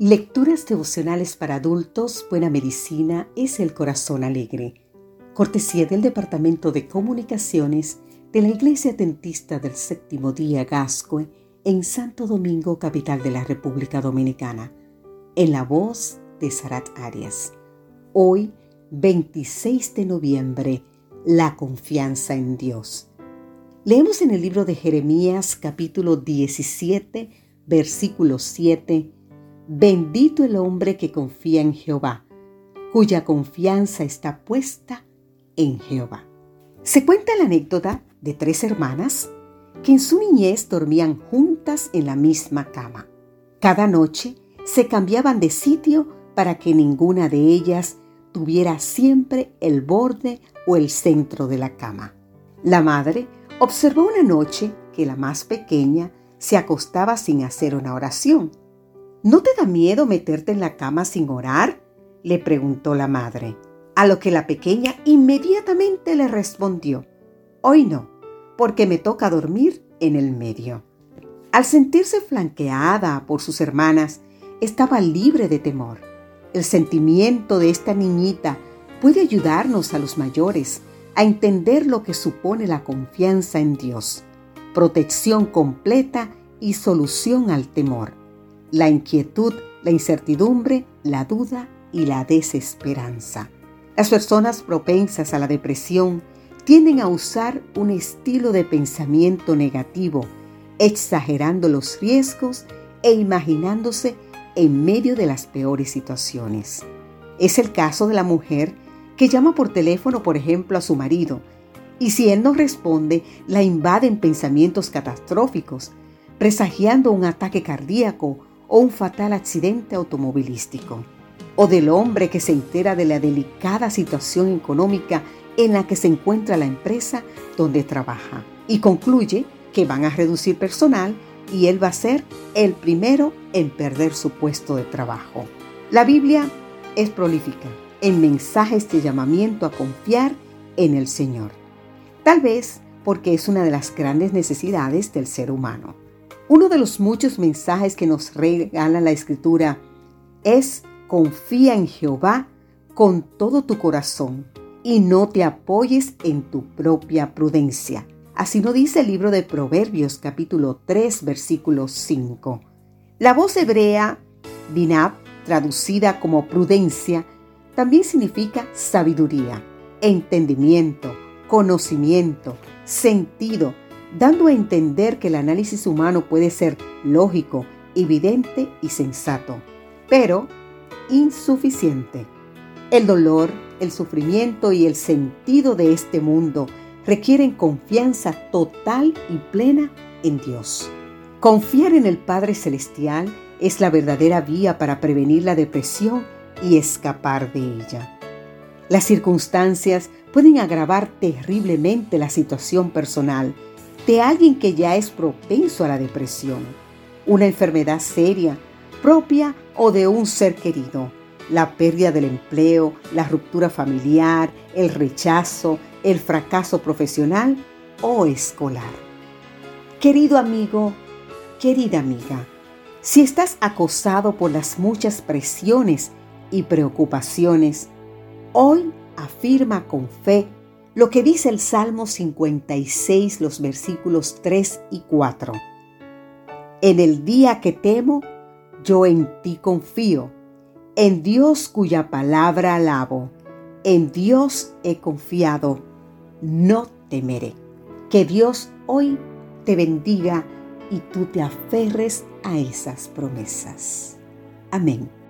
Lecturas devocionales para adultos, Buena Medicina es el Corazón Alegre. Cortesía del Departamento de Comunicaciones de la Iglesia Adventista del Séptimo Día Gascue en Santo Domingo, capital de la República Dominicana. En la voz de Sarat Arias. Hoy, 26 de noviembre, la confianza en Dios. Leemos en el libro de Jeremías capítulo 17, versículo 7 Bendito el hombre que confía en Jehová, cuya confianza está puesta en Jehová. Se cuenta la anécdota de tres hermanas que en su niñez dormían juntas en la misma cama. Cada noche se cambiaban de sitio para que ninguna de ellas tuviera siempre el borde o el centro de la cama. La madre observó una noche que la más pequeña se acostaba sin hacer una oración ¿No te da miedo meterte en la cama sin orar? le preguntó la madre, a lo que la pequeña inmediatamente le respondió, Hoy no, porque me toca dormir en el medio. Al sentirse flanqueada por sus hermanas, estaba libre de temor. El sentimiento de esta niñita puede ayudarnos a los mayores a entender lo que supone la confianza en Dios, protección completa y solución al temor la inquietud, la incertidumbre, la duda y la desesperanza. Las personas propensas a la depresión tienden a usar un estilo de pensamiento negativo, exagerando los riesgos e imaginándose en medio de las peores situaciones. Es el caso de la mujer que llama por teléfono, por ejemplo, a su marido, y si él no responde, la invaden pensamientos catastróficos, presagiando un ataque cardíaco o un fatal accidente automovilístico, o del hombre que se entera de la delicada situación económica en la que se encuentra la empresa donde trabaja y concluye que van a reducir personal y él va a ser el primero en perder su puesto de trabajo. La Biblia es prolífica en mensajes de llamamiento a confiar en el Señor, tal vez porque es una de las grandes necesidades del ser humano. Uno de los muchos mensajes que nos regala la Escritura es confía en Jehová con todo tu corazón y no te apoyes en tu propia prudencia. Así lo dice el libro de Proverbios capítulo 3 versículo 5. La voz hebrea dinab, traducida como prudencia, también significa sabiduría, entendimiento, conocimiento, sentido, dando a entender que el análisis humano puede ser lógico, evidente y sensato, pero insuficiente. El dolor, el sufrimiento y el sentido de este mundo requieren confianza total y plena en Dios. Confiar en el Padre Celestial es la verdadera vía para prevenir la depresión y escapar de ella. Las circunstancias pueden agravar terriblemente la situación personal de alguien que ya es propenso a la depresión, una enfermedad seria, propia o de un ser querido, la pérdida del empleo, la ruptura familiar, el rechazo, el fracaso profesional o escolar. Querido amigo, querida amiga, si estás acosado por las muchas presiones y preocupaciones, hoy afirma con fe lo que dice el Salmo 56, los versículos 3 y 4. En el día que temo, yo en ti confío, en Dios cuya palabra alabo, en Dios he confiado, no temeré. Que Dios hoy te bendiga y tú te aferres a esas promesas. Amén.